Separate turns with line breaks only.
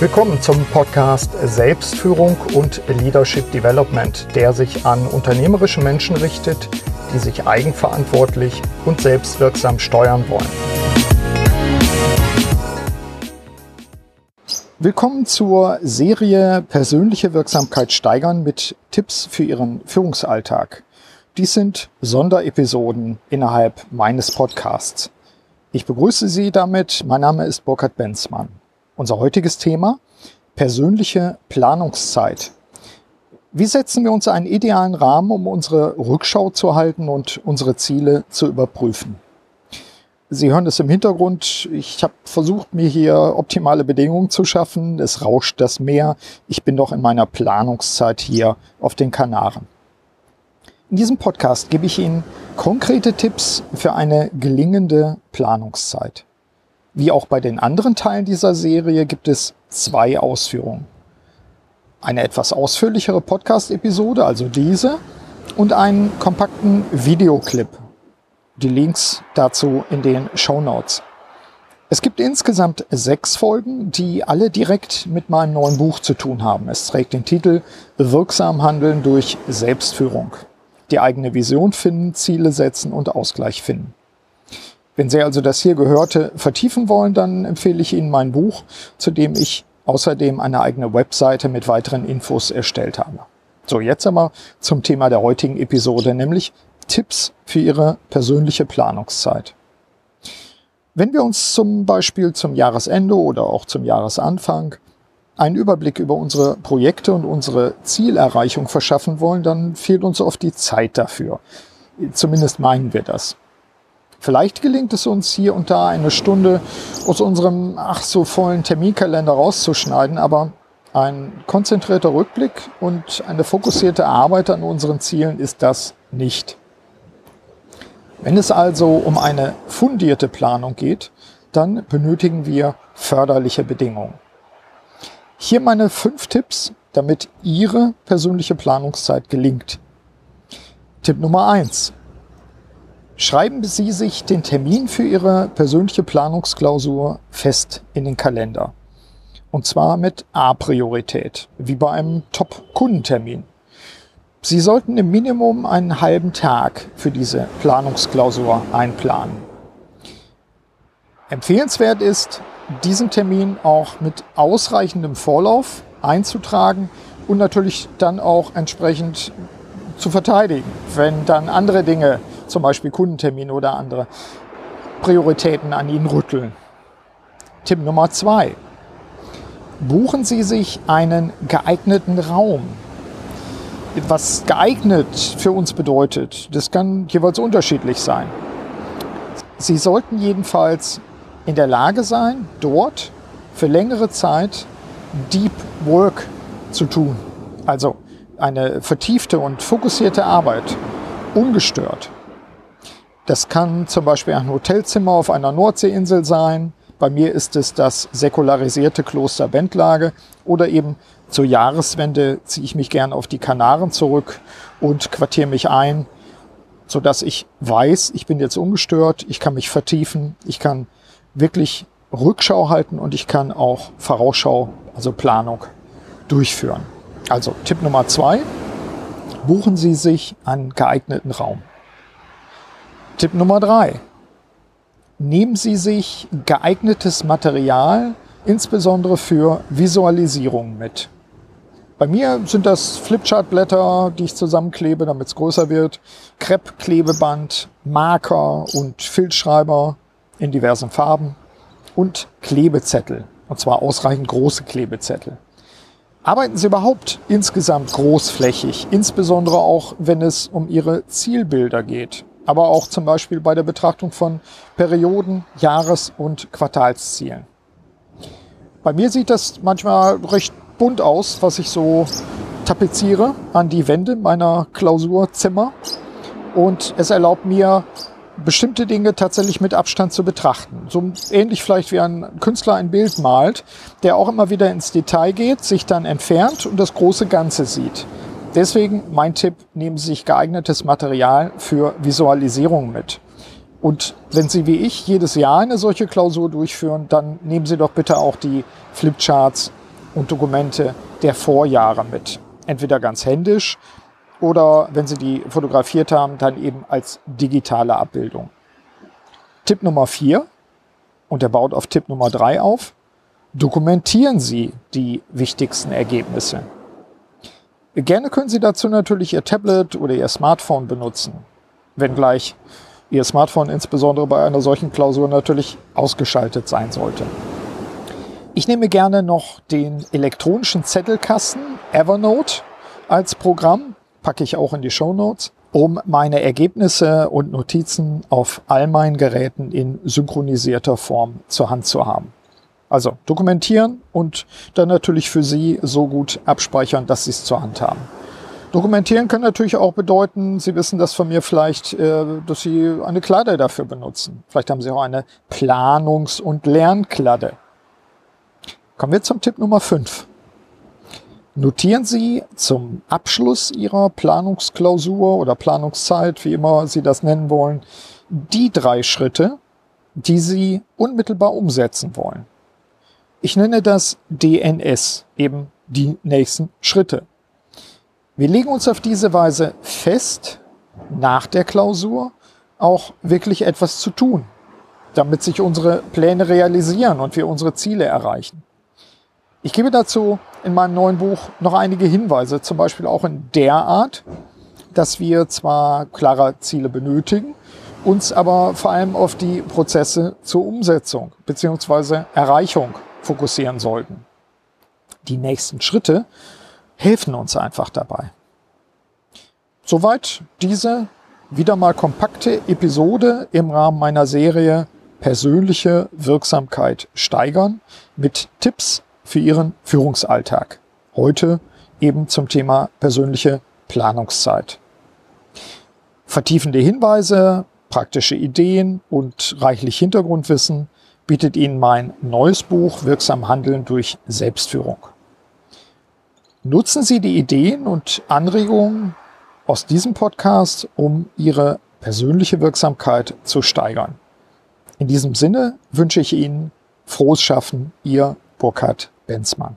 Willkommen zum Podcast Selbstführung und Leadership Development, der sich an unternehmerische Menschen richtet, die sich eigenverantwortlich und selbstwirksam steuern wollen. Willkommen zur Serie Persönliche Wirksamkeit steigern mit Tipps für Ihren Führungsalltag. Dies sind Sonderepisoden innerhalb meines Podcasts. Ich begrüße Sie damit. Mein Name ist Burkhard Benzmann. Unser heutiges Thema, persönliche Planungszeit. Wie setzen wir uns einen idealen Rahmen, um unsere Rückschau zu halten und unsere Ziele zu überprüfen? Sie hören es im Hintergrund. Ich habe versucht, mir hier optimale Bedingungen zu schaffen. Es rauscht das Meer. Ich bin doch in meiner Planungszeit hier auf den Kanaren. In diesem Podcast gebe ich Ihnen konkrete Tipps für eine gelingende Planungszeit. Wie auch bei den anderen Teilen dieser Serie gibt es zwei Ausführungen. Eine etwas ausführlichere Podcast-Episode, also diese, und einen kompakten Videoclip. Die Links dazu in den Show Notes. Es gibt insgesamt sechs Folgen, die alle direkt mit meinem neuen Buch zu tun haben. Es trägt den Titel Wirksam Handeln durch Selbstführung. Die eigene Vision finden, Ziele setzen und Ausgleich finden. Wenn Sie also das hier Gehörte vertiefen wollen, dann empfehle ich Ihnen mein Buch, zu dem ich außerdem eine eigene Webseite mit weiteren Infos erstellt habe. So, jetzt aber zum Thema der heutigen Episode, nämlich Tipps für Ihre persönliche Planungszeit. Wenn wir uns zum Beispiel zum Jahresende oder auch zum Jahresanfang einen Überblick über unsere Projekte und unsere Zielerreichung verschaffen wollen, dann fehlt uns oft die Zeit dafür. Zumindest meinen wir das. Vielleicht gelingt es uns hier und da eine Stunde aus unserem ach so vollen Terminkalender rauszuschneiden, aber ein konzentrierter Rückblick und eine fokussierte Arbeit an unseren Zielen ist das nicht. Wenn es also um eine fundierte Planung geht, dann benötigen wir förderliche Bedingungen. Hier meine fünf Tipps, damit Ihre persönliche Planungszeit gelingt. Tipp Nummer eins: Schreiben Sie sich den Termin für Ihre persönliche Planungsklausur fest in den Kalender. Und zwar mit A-Priorität, wie bei einem Top-Kundentermin. Sie sollten im Minimum einen halben Tag für diese Planungsklausur einplanen. Empfehlenswert ist, diesen Termin auch mit ausreichendem Vorlauf einzutragen und natürlich dann auch entsprechend zu verteidigen, wenn dann andere Dinge zum Beispiel Kundentermine oder andere Prioritäten an Ihnen rütteln. Tipp Nummer zwei. Buchen Sie sich einen geeigneten Raum. Was geeignet für uns bedeutet, das kann jeweils unterschiedlich sein. Sie sollten jedenfalls in der Lage sein, dort für längere Zeit Deep Work zu tun. Also eine vertiefte und fokussierte Arbeit, ungestört. Das kann zum Beispiel ein Hotelzimmer auf einer Nordseeinsel sein. Bei mir ist es das säkularisierte Kloster Bentlage oder eben zur Jahreswende ziehe ich mich gern auf die Kanaren zurück und quartiere mich ein, so dass ich weiß, ich bin jetzt ungestört, ich kann mich vertiefen, ich kann wirklich Rückschau halten und ich kann auch Vorausschau, also Planung durchführen. Also Tipp Nummer zwei, buchen Sie sich einen geeigneten Raum. Tipp Nummer drei. Nehmen Sie sich geeignetes Material, insbesondere für Visualisierungen mit. Bei mir sind das Flipchartblätter, die ich zusammenklebe, damit es größer wird, Kreppklebeband, Marker und Filzschreiber in diversen Farben und Klebezettel, und zwar ausreichend große Klebezettel. Arbeiten Sie überhaupt insgesamt großflächig, insbesondere auch, wenn es um Ihre Zielbilder geht aber auch zum Beispiel bei der Betrachtung von Perioden, Jahres- und Quartalszielen. Bei mir sieht das manchmal recht bunt aus, was ich so tapeziere an die Wände meiner Klausurzimmer. Und es erlaubt mir, bestimmte Dinge tatsächlich mit Abstand zu betrachten. So ähnlich vielleicht wie ein Künstler ein Bild malt, der auch immer wieder ins Detail geht, sich dann entfernt und das große Ganze sieht. Deswegen mein Tipp, nehmen Sie sich geeignetes Material für Visualisierung mit. Und wenn Sie wie ich jedes Jahr eine solche Klausur durchführen, dann nehmen Sie doch bitte auch die Flipcharts und Dokumente der Vorjahre mit. Entweder ganz händisch oder wenn Sie die fotografiert haben, dann eben als digitale Abbildung. Tipp Nummer 4, und er baut auf Tipp Nummer 3 auf, dokumentieren Sie die wichtigsten Ergebnisse. Gerne können Sie dazu natürlich Ihr Tablet oder Ihr Smartphone benutzen, wenngleich Ihr Smartphone insbesondere bei einer solchen Klausur natürlich ausgeschaltet sein sollte. Ich nehme gerne noch den elektronischen Zettelkasten Evernote als Programm, packe ich auch in die Show Notes, um meine Ergebnisse und Notizen auf all meinen Geräten in synchronisierter Form zur Hand zu haben. Also dokumentieren und dann natürlich für Sie so gut abspeichern, dass Sie es zur Hand haben. Dokumentieren kann natürlich auch bedeuten, Sie wissen das von mir vielleicht, äh, dass Sie eine Kladde dafür benutzen. Vielleicht haben Sie auch eine Planungs- und Lernkladde. Kommen wir zum Tipp Nummer 5. Notieren Sie zum Abschluss Ihrer Planungsklausur oder Planungszeit, wie immer Sie das nennen wollen, die drei Schritte, die Sie unmittelbar umsetzen wollen. Ich nenne das DNS, eben die nächsten Schritte. Wir legen uns auf diese Weise fest, nach der Klausur auch wirklich etwas zu tun, damit sich unsere Pläne realisieren und wir unsere Ziele erreichen. Ich gebe dazu in meinem neuen Buch noch einige Hinweise, zum Beispiel auch in der Art, dass wir zwar klare Ziele benötigen, uns aber vor allem auf die Prozesse zur Umsetzung bzw. Erreichung fokussieren sollten. Die nächsten Schritte helfen uns einfach dabei. Soweit diese wieder mal kompakte Episode im Rahmen meiner Serie Persönliche Wirksamkeit steigern mit Tipps für Ihren Führungsalltag. Heute eben zum Thema persönliche Planungszeit. Vertiefende Hinweise, praktische Ideen und reichlich Hintergrundwissen bietet Ihnen mein neues Buch Wirksam Handeln durch Selbstführung. Nutzen Sie die Ideen und Anregungen aus diesem Podcast, um Ihre persönliche Wirksamkeit zu steigern. In diesem Sinne wünsche ich Ihnen frohes Schaffen, Ihr Burkhard Benzmann.